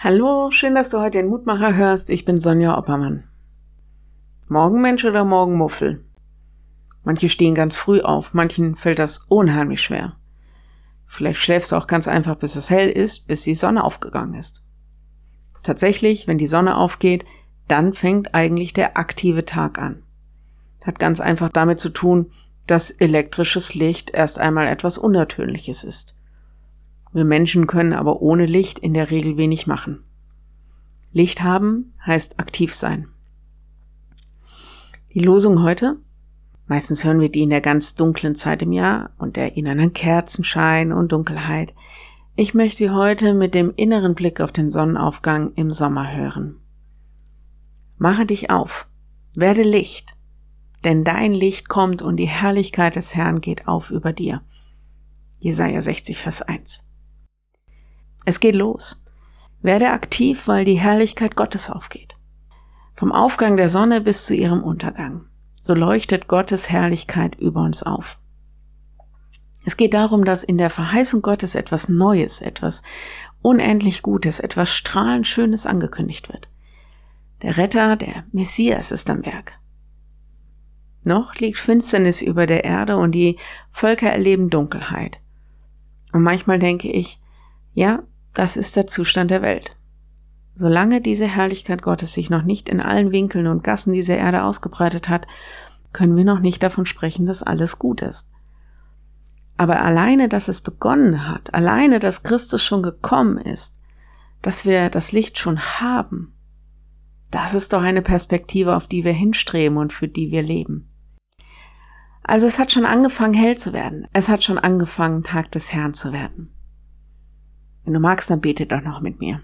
Hallo, schön, dass du heute den Mutmacher hörst. Ich bin Sonja Oppermann. Morgenmensch oder Morgenmuffel? Manche stehen ganz früh auf, manchen fällt das unheimlich schwer. Vielleicht schläfst du auch ganz einfach, bis es hell ist, bis die Sonne aufgegangen ist. Tatsächlich, wenn die Sonne aufgeht, dann fängt eigentlich der aktive Tag an. Hat ganz einfach damit zu tun, dass elektrisches Licht erst einmal etwas Unnatürliches ist. Wir Menschen können aber ohne Licht in der Regel wenig machen. Licht haben heißt aktiv sein. Die Losung heute? Meistens hören wir die in der ganz dunklen Zeit im Jahr und erinnern an Kerzenschein und Dunkelheit. Ich möchte sie heute mit dem inneren Blick auf den Sonnenaufgang im Sommer hören. Mache dich auf, werde Licht, denn dein Licht kommt und die Herrlichkeit des Herrn geht auf über dir. Jesaja 60, Vers 1. Es geht los. Werde aktiv, weil die Herrlichkeit Gottes aufgeht. Vom Aufgang der Sonne bis zu ihrem Untergang. So leuchtet Gottes Herrlichkeit über uns auf. Es geht darum, dass in der Verheißung Gottes etwas Neues, etwas unendlich Gutes, etwas strahlend Schönes angekündigt wird. Der Retter, der Messias ist am Werk. Noch liegt Finsternis über der Erde und die Völker erleben Dunkelheit. Und manchmal denke ich, ja, das ist der Zustand der Welt. Solange diese Herrlichkeit Gottes sich noch nicht in allen Winkeln und Gassen dieser Erde ausgebreitet hat, können wir noch nicht davon sprechen, dass alles gut ist. Aber alleine, dass es begonnen hat, alleine, dass Christus schon gekommen ist, dass wir das Licht schon haben, das ist doch eine Perspektive, auf die wir hinstreben und für die wir leben. Also es hat schon angefangen, hell zu werden. Es hat schon angefangen, Tag des Herrn zu werden. Wenn du magst, dann bete doch noch mit mir.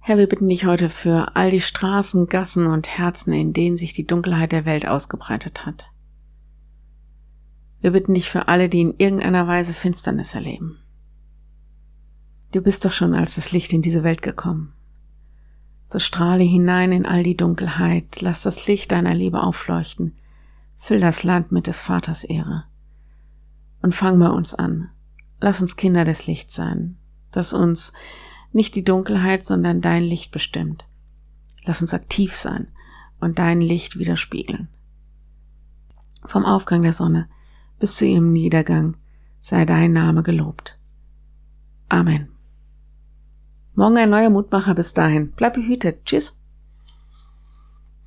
Herr, wir bitten dich heute für all die Straßen, Gassen und Herzen, in denen sich die Dunkelheit der Welt ausgebreitet hat. Wir bitten dich für alle, die in irgendeiner Weise Finsternis erleben. Du bist doch schon als das Licht in diese Welt gekommen. So strahle hinein in all die Dunkelheit, lass das Licht deiner Liebe aufleuchten, füll das Land mit des Vaters Ehre. Und fang bei uns an, Lass uns Kinder des Lichts sein, dass uns nicht die Dunkelheit, sondern dein Licht bestimmt. Lass uns aktiv sein und dein Licht widerspiegeln. Vom Aufgang der Sonne bis zu ihrem Niedergang sei dein Name gelobt. Amen. Morgen ein neuer Mutmacher bis dahin. Bleib behütet. Tschüss.